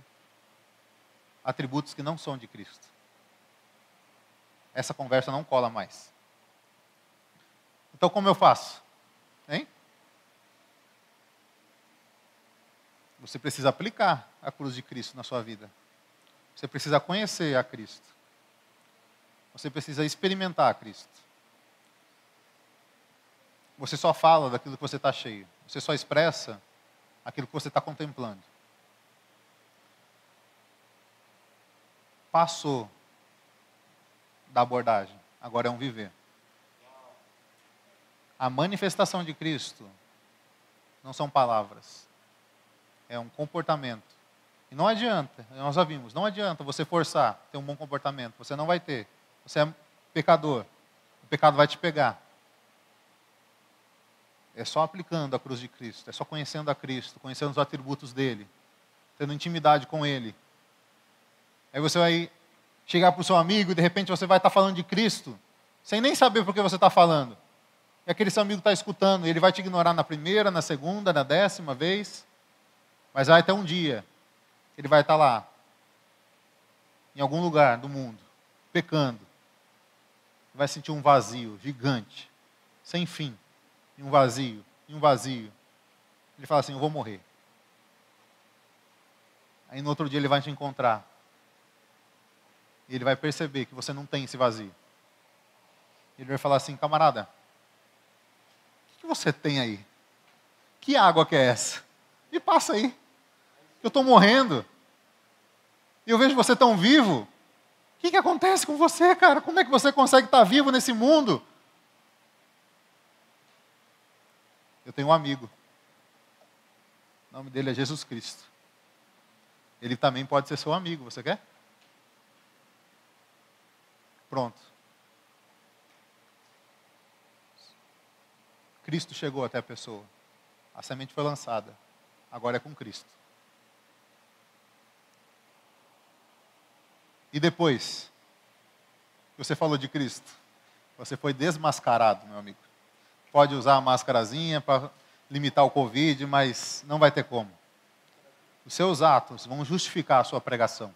atributos que não são de Cristo. Essa conversa não cola mais. Então, como eu faço? Hein? Você precisa aplicar a cruz de Cristo na sua vida. Você precisa conhecer a Cristo. Você precisa experimentar a Cristo. Você só fala daquilo que você está cheio. Você só expressa aquilo que você está contemplando. passou da abordagem, agora é um viver. A manifestação de Cristo não são palavras, é um comportamento. Não adianta, nós já vimos, não adianta você forçar ter um bom comportamento, você não vai ter. Você é pecador, o pecado vai te pegar. É só aplicando a cruz de Cristo, é só conhecendo a Cristo, conhecendo os atributos dele, tendo intimidade com ele, Aí você vai chegar para o seu amigo e de repente você vai estar tá falando de Cristo, sem nem saber por que você está falando. E aquele seu amigo está escutando, ele vai te ignorar na primeira, na segunda, na décima vez. Mas vai até um dia, ele vai estar lá, em algum lugar do mundo, pecando. Vai sentir um vazio gigante, sem fim, e um vazio, e um vazio. Ele fala assim: Eu vou morrer. Aí no outro dia ele vai te encontrar. E ele vai perceber que você não tem esse vazio. Ele vai falar assim, camarada, o que você tem aí? Que água que é essa? Me passa aí. Eu estou morrendo. E eu vejo você tão vivo. O que, que acontece com você, cara? Como é que você consegue estar vivo nesse mundo? Eu tenho um amigo. O nome dele é Jesus Cristo. Ele também pode ser seu amigo. Você quer? Pronto. Cristo chegou até a pessoa. A semente foi lançada. Agora é com Cristo. E depois, você falou de Cristo, você foi desmascarado, meu amigo. Pode usar a máscarazinha para limitar o Covid, mas não vai ter como. Os seus atos vão justificar a sua pregação.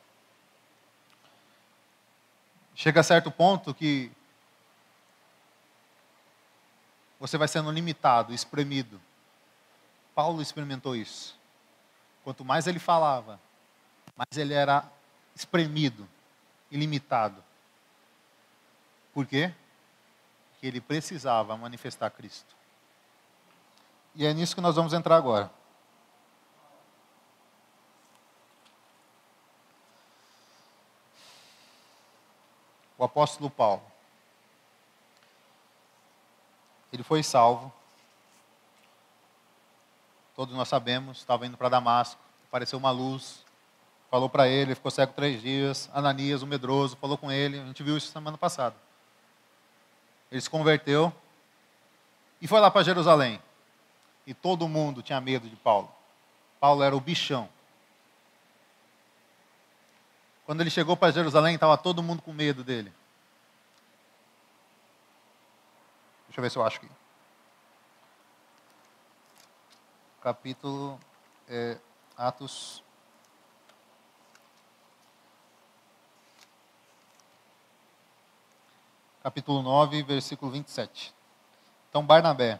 Chega a certo ponto que você vai sendo limitado, espremido. Paulo experimentou isso. Quanto mais ele falava, mais ele era espremido e limitado. Por quê? Porque ele precisava manifestar Cristo. E é nisso que nós vamos entrar agora. O apóstolo Paulo. Ele foi salvo. Todos nós sabemos, estava indo para Damasco, apareceu uma luz, falou para ele, ficou cego três dias. Ananias, o medroso, falou com ele. A gente viu isso semana passada. Ele se converteu e foi lá para Jerusalém. E todo mundo tinha medo de Paulo. Paulo era o bichão. Quando ele chegou para Jerusalém, estava todo mundo com medo dele. Deixa eu ver se eu acho aqui. Capítulo é, Atos capítulo 9, versículo 27. Então Barnabé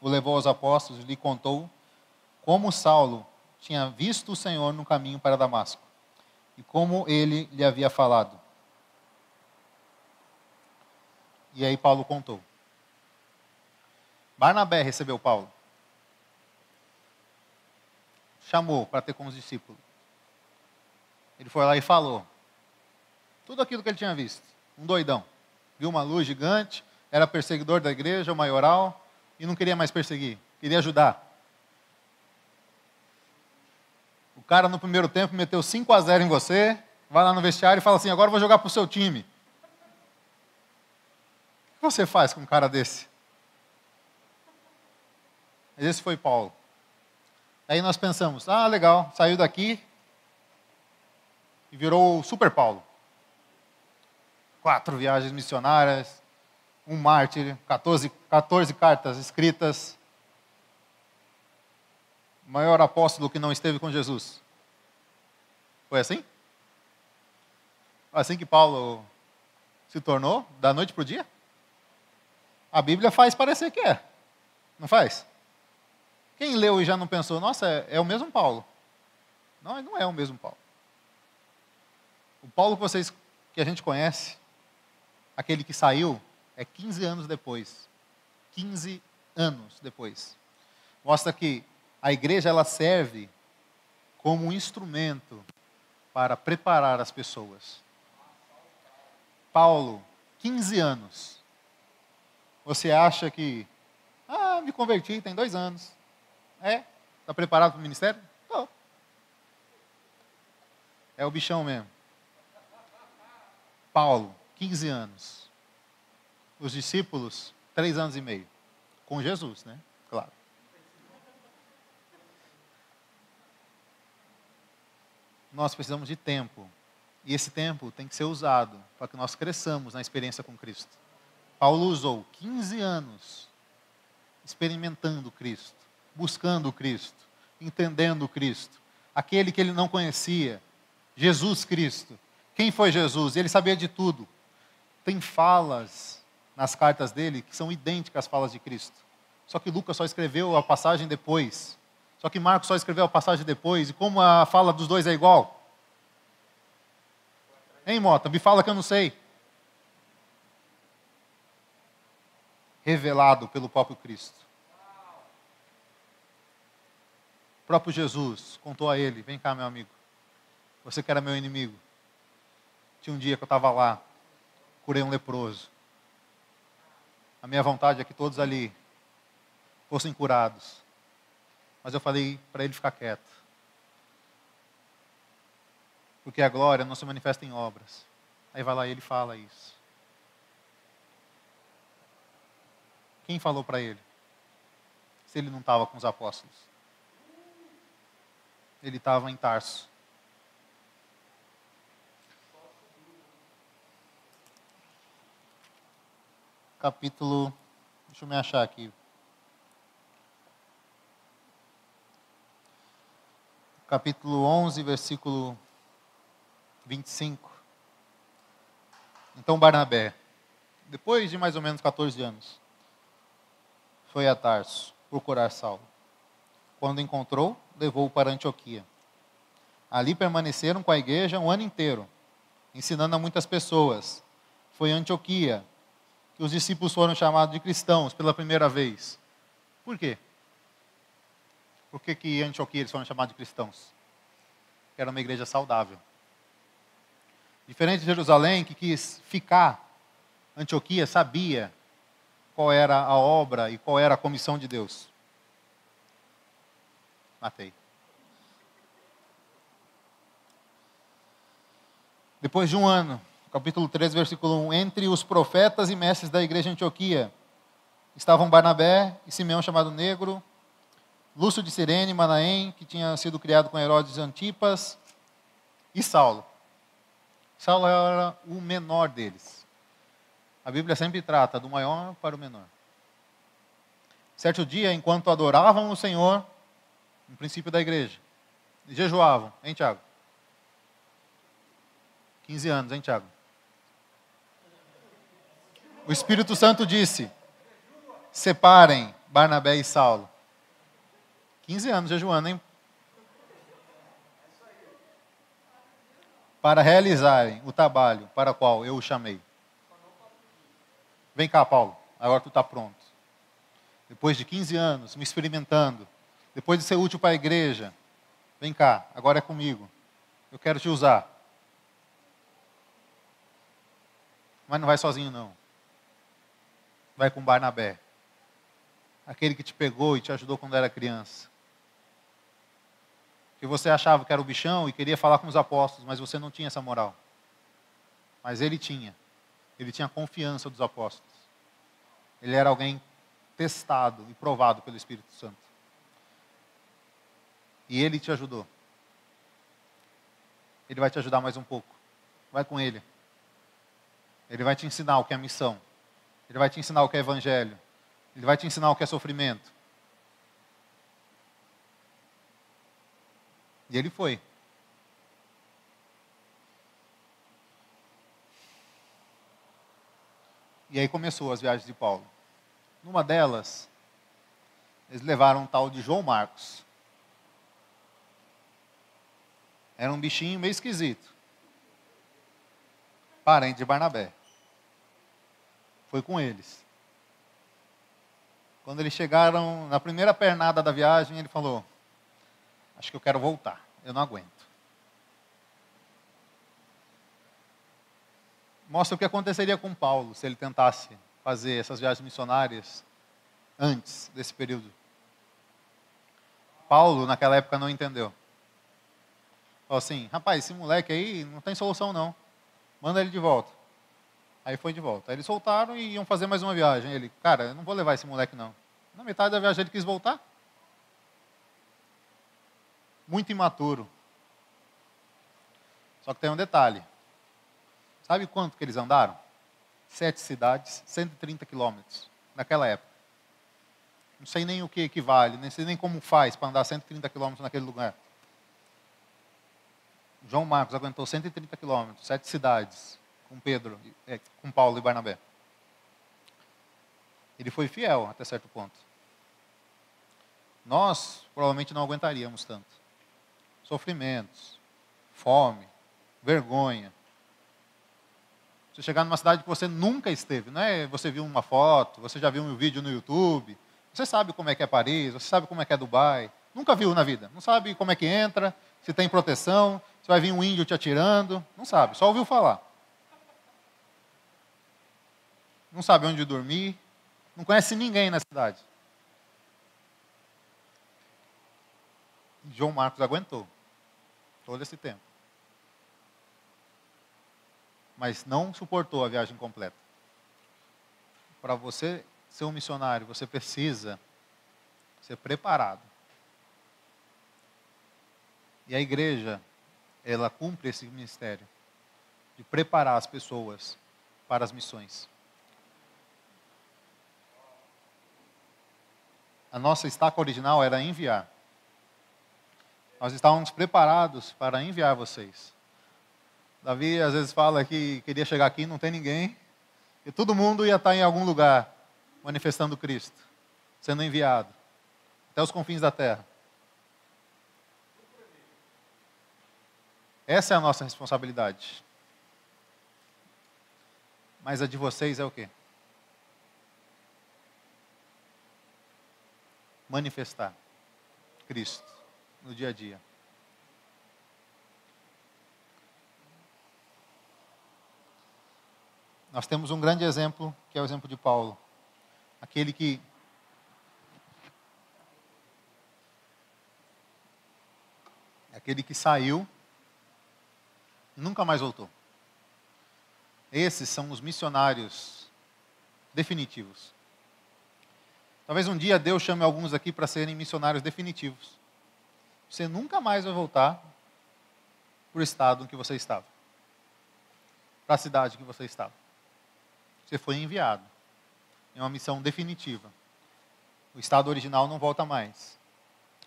o levou aos apóstolos e lhe contou como Saulo tinha visto o Senhor no caminho para Damasco e como ele lhe havia falado. E aí Paulo contou. Barnabé recebeu Paulo. Chamou para ter com os discípulos. Ele foi lá e falou. Tudo aquilo que ele tinha visto. Um doidão viu uma luz gigante, era perseguidor da igreja, o maioral, e não queria mais perseguir, queria ajudar. O cara no primeiro tempo meteu 5 a 0 em você, vai lá no vestiário e fala assim: agora eu vou jogar para o seu time. O que você faz com um cara desse? Esse foi Paulo. Aí nós pensamos: ah, legal, saiu daqui e virou o Super Paulo quatro viagens missionárias, um mártir, 14, 14 cartas escritas. O maior apóstolo que não esteve com Jesus. Foi assim? Assim que Paulo se tornou, da noite para o dia? A Bíblia faz parecer que é. Não faz? Quem leu e já não pensou, nossa, é, é o mesmo Paulo. Não, não é o mesmo Paulo. O Paulo que vocês que a gente conhece aquele que saiu, é 15 anos depois. 15 anos depois. Mostra que a igreja ela serve como um instrumento para preparar as pessoas. Paulo, 15 anos. Você acha que, ah, me converti, tem dois anos. É? Está preparado para o ministério? Estou. É o bichão mesmo. Paulo, 15 anos. Os discípulos, 3 anos e meio. Com Jesus, né? Claro. Nós precisamos de tempo. E esse tempo tem que ser usado para que nós cresçamos na experiência com Cristo. Paulo usou 15 anos experimentando Cristo, buscando Cristo, entendendo Cristo, aquele que ele não conhecia, Jesus Cristo. Quem foi Jesus? Ele sabia de tudo tem falas nas cartas dele que são idênticas às falas de Cristo. Só que Lucas só escreveu a passagem depois. Só que Marcos só escreveu a passagem depois. E como a fala dos dois é igual? Hein, Mota? Me fala que eu não sei. Revelado pelo próprio Cristo. O próprio Jesus contou a ele: Vem cá, meu amigo. Você que era meu inimigo. Tinha um dia que eu estava lá, curei um leproso. A minha vontade é que todos ali fossem curados. Mas eu falei para ele ficar quieto. Porque a glória não se manifesta em obras. Aí vai lá e ele fala isso. Quem falou para ele? Se ele não estava com os apóstolos. Ele estava em Tarso. Capítulo. Deixa eu me achar aqui. Capítulo 11, versículo 25. Então Barnabé, depois de mais ou menos 14 anos, foi a Tarso procurar Saulo. Quando encontrou, levou-o para Antioquia. Ali permaneceram com a igreja um ano inteiro, ensinando a muitas pessoas. Foi Antioquia os discípulos foram chamados de cristãos pela primeira vez. Por quê? Por que, que em Antioquia eles foram chamados de cristãos? Era uma igreja saudável. Diferente de Jerusalém, que quis ficar, Antioquia sabia qual era a obra e qual era a comissão de Deus. Matei. Depois de um ano, capítulo 3, versículo 1, entre os profetas e mestres da igreja de Antioquia estavam Barnabé e Simeão chamado Negro, Lúcio de Sirene, Manaém, que tinha sido criado com Herodes Antipas, e Saulo. Saulo era o menor deles. A Bíblia sempre trata do maior para o menor. Certo dia, enquanto adoravam o Senhor, no princípio da igreja, jejuavam, hein, Tiago? 15 anos, hein, Tiago? O Espírito Santo disse: separem Barnabé e Saulo. 15 anos jejuando, hein? para realizarem o trabalho para o qual eu o chamei. Vem cá, Paulo, agora tu está pronto. Depois de 15 anos me experimentando, depois de ser útil para a igreja, vem cá, agora é comigo. Eu quero te usar. Mas não vai sozinho, não. Vai com Barnabé. Aquele que te pegou e te ajudou quando era criança que você achava que era o bichão e queria falar com os apóstolos, mas você não tinha essa moral. Mas ele tinha. Ele tinha confiança dos apóstolos. Ele era alguém testado e provado pelo Espírito Santo. E ele te ajudou. Ele vai te ajudar mais um pouco. Vai com ele. Ele vai te ensinar o que é missão. Ele vai te ensinar o que é evangelho. Ele vai te ensinar o que é sofrimento. E ele foi. E aí começou as viagens de Paulo. Numa delas, eles levaram um tal de João Marcos. Era um bichinho meio esquisito. Parente de Barnabé. Foi com eles. Quando eles chegaram na primeira pernada da viagem, ele falou: Acho que eu quero voltar. Eu não aguento. Mostra o que aconteceria com Paulo se ele tentasse fazer essas viagens missionárias antes desse período. Paulo, naquela época, não entendeu. Falou assim: rapaz, esse moleque aí não tem solução não. Manda ele de volta. Aí foi de volta. Aí eles soltaram e iam fazer mais uma viagem. Ele, cara, eu não vou levar esse moleque não. Na metade da viagem ele quis voltar muito imaturo. Só que tem um detalhe. Sabe quanto que eles andaram? Sete cidades, 130 quilômetros, naquela época. Não sei nem o que equivale, nem sei nem como faz para andar 130 quilômetros naquele lugar. João Marcos aguentou 130 quilômetros, sete cidades, com Pedro, é, com Paulo e Barnabé. Ele foi fiel até certo ponto. Nós provavelmente não aguentaríamos tanto sofrimentos, fome, vergonha. Você chegar numa cidade que você nunca esteve, não é? Você viu uma foto, você já viu um vídeo no YouTube, você sabe como é que é Paris, você sabe como é que é Dubai, nunca viu na vida, não sabe como é que entra, se tem proteção, se vai vir um índio te atirando, não sabe, só ouviu falar. Não sabe onde dormir, não conhece ninguém na cidade. João Marcos aguentou todo esse tempo. Mas não suportou a viagem completa. Para você ser um missionário, você precisa ser preparado. E a igreja, ela cumpre esse ministério de preparar as pessoas para as missões. A nossa estaca original era enviar. Nós estávamos preparados para enviar vocês. Davi às vezes fala que queria chegar aqui, não tem ninguém, e todo mundo ia estar em algum lugar manifestando Cristo, sendo enviado até os confins da terra. Essa é a nossa responsabilidade. Mas a de vocês é o quê? Manifestar Cristo no dia a dia. Nós temos um grande exemplo, que é o exemplo de Paulo. Aquele que aquele que saiu nunca mais voltou. Esses são os missionários definitivos. Talvez um dia Deus chame alguns aqui para serem missionários definitivos. Você nunca mais vai voltar para o estado em que você estava, para a cidade que você estava. Você foi enviado em uma missão definitiva. O estado original não volta mais,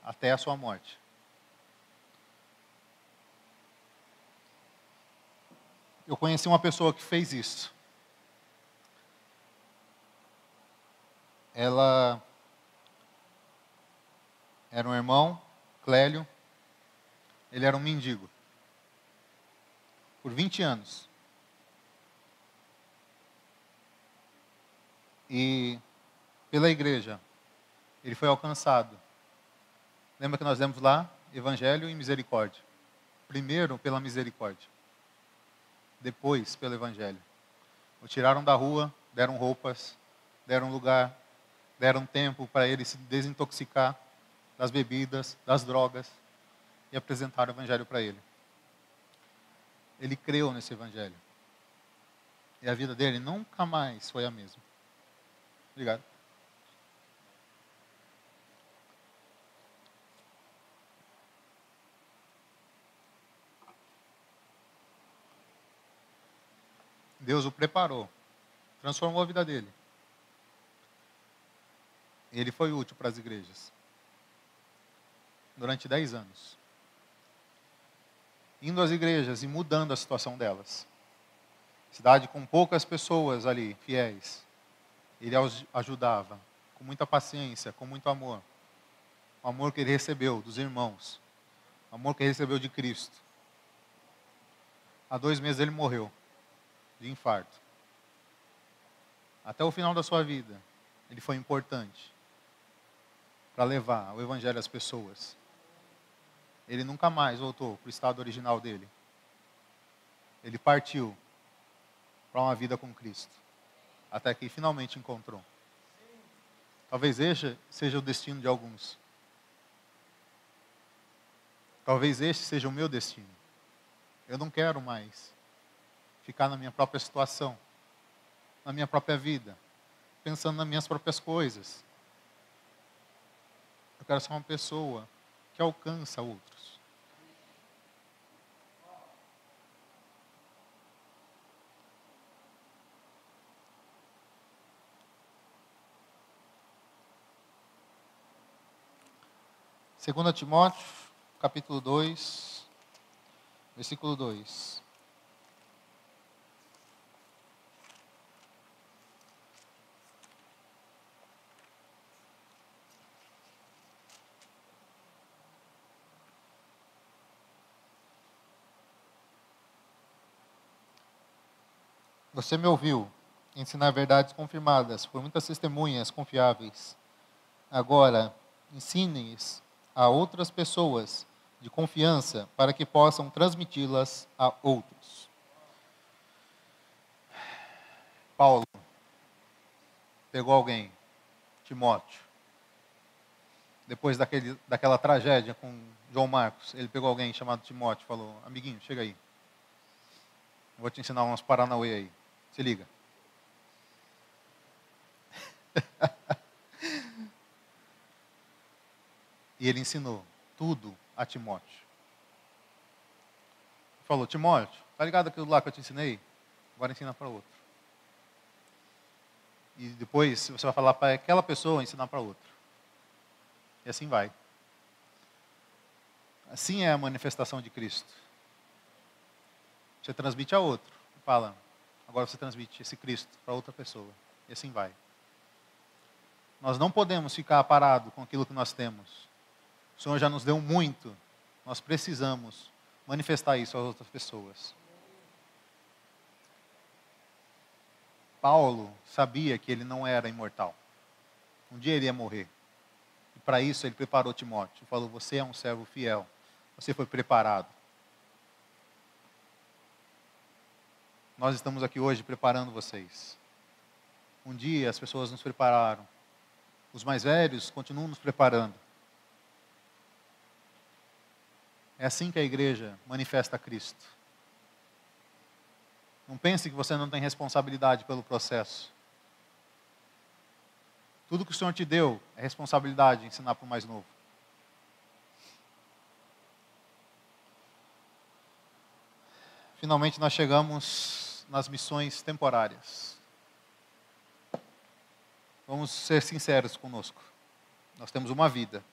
até a sua morte. Eu conheci uma pessoa que fez isso. Ela era um irmão, Clélio. Ele era um mendigo. Por 20 anos. E pela igreja, ele foi alcançado. Lembra que nós lemos lá? Evangelho e misericórdia. Primeiro pela misericórdia depois pelo Evangelho. O tiraram da rua, deram roupas, deram lugar, deram tempo para ele se desintoxicar das bebidas, das drogas e apresentaram o Evangelho para ele. Ele creu nesse Evangelho. E a vida dele nunca mais foi a mesma. Obrigado. Deus o preparou, transformou a vida dele. Ele foi útil para as igrejas durante dez anos. Indo às igrejas e mudando a situação delas. Cidade com poucas pessoas ali, fiéis. Ele ajudava com muita paciência, com muito amor. O amor que ele recebeu dos irmãos. O amor que ele recebeu de Cristo. Há dois meses ele morreu de infarto. Até o final da sua vida, ele foi importante para levar o evangelho às pessoas. Ele nunca mais voltou para o estado original dele. Ele partiu para uma vida com Cristo, até que finalmente encontrou. Talvez este seja o destino de alguns. Talvez este seja o meu destino. Eu não quero mais ficar na minha própria situação, na minha própria vida, pensando nas minhas próprias coisas. Eu quero ser uma pessoa que alcança outros. Segunda Timóteo, capítulo 2, versículo 2. Você me ouviu ensinar verdades confirmadas por muitas testemunhas confiáveis. Agora, ensine-as a outras pessoas de confiança para que possam transmiti-las a outros. Paulo pegou alguém, Timóteo, depois daquele, daquela tragédia com João Marcos, ele pegou alguém chamado Timóteo e falou: Amiguinho, chega aí. Vou te ensinar umas Paranauê aí. Se liga. e ele ensinou tudo a Timóteo. Falou, Timóteo, tá ligado aquilo lá que eu te ensinei? Agora ensina para outro. E depois você vai falar para aquela pessoa ensinar para outra. E assim vai. Assim é a manifestação de Cristo. Você transmite a outro, fala, agora você transmite esse Cristo para outra pessoa. E assim vai. Nós não podemos ficar parados com aquilo que nós temos. O Senhor já nos deu muito. Nós precisamos manifestar isso às outras pessoas. Paulo sabia que ele não era imortal. Um dia ele ia morrer. E para isso ele preparou Timóteo. Falou: Você é um servo fiel. Você foi preparado. Nós estamos aqui hoje preparando vocês. Um dia as pessoas nos prepararam. Os mais velhos continuam nos preparando. É assim que a igreja manifesta Cristo. Não pense que você não tem responsabilidade pelo processo. Tudo que o Senhor te deu é responsabilidade de ensinar para o mais novo. Finalmente nós chegamos nas missões temporárias. Vamos ser sinceros conosco. Nós temos uma vida.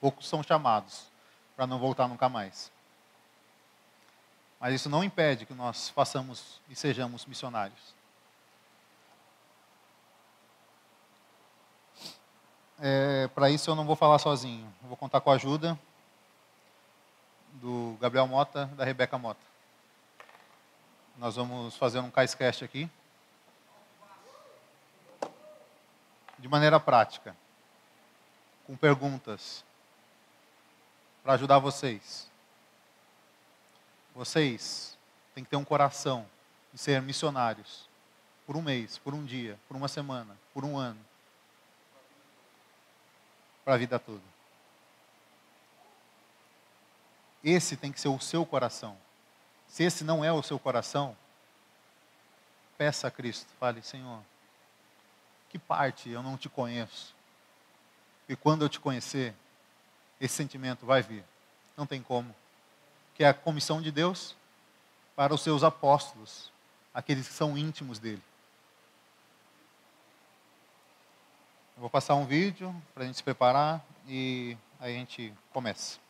Poucos são chamados para não voltar nunca mais. Mas isso não impede que nós façamos e sejamos missionários. É, Para isso eu não vou falar sozinho. Eu vou contar com a ajuda do Gabriel Mota, da Rebeca Mota. Nós vamos fazer um caiscast aqui. De maneira prática. Com perguntas. Para ajudar vocês. Vocês têm que ter um coração de ser missionários por um mês, por um dia, por uma semana, por um ano, para a vida toda. Esse tem que ser o seu coração. Se esse não é o seu coração, peça a Cristo, fale, Senhor, que parte eu não te conheço? E quando eu te conhecer, esse sentimento vai vir. Não tem como que é a comissão de Deus para os seus apóstolos, aqueles que são íntimos dele. Eu vou passar um vídeo para a gente se preparar e aí a gente começa.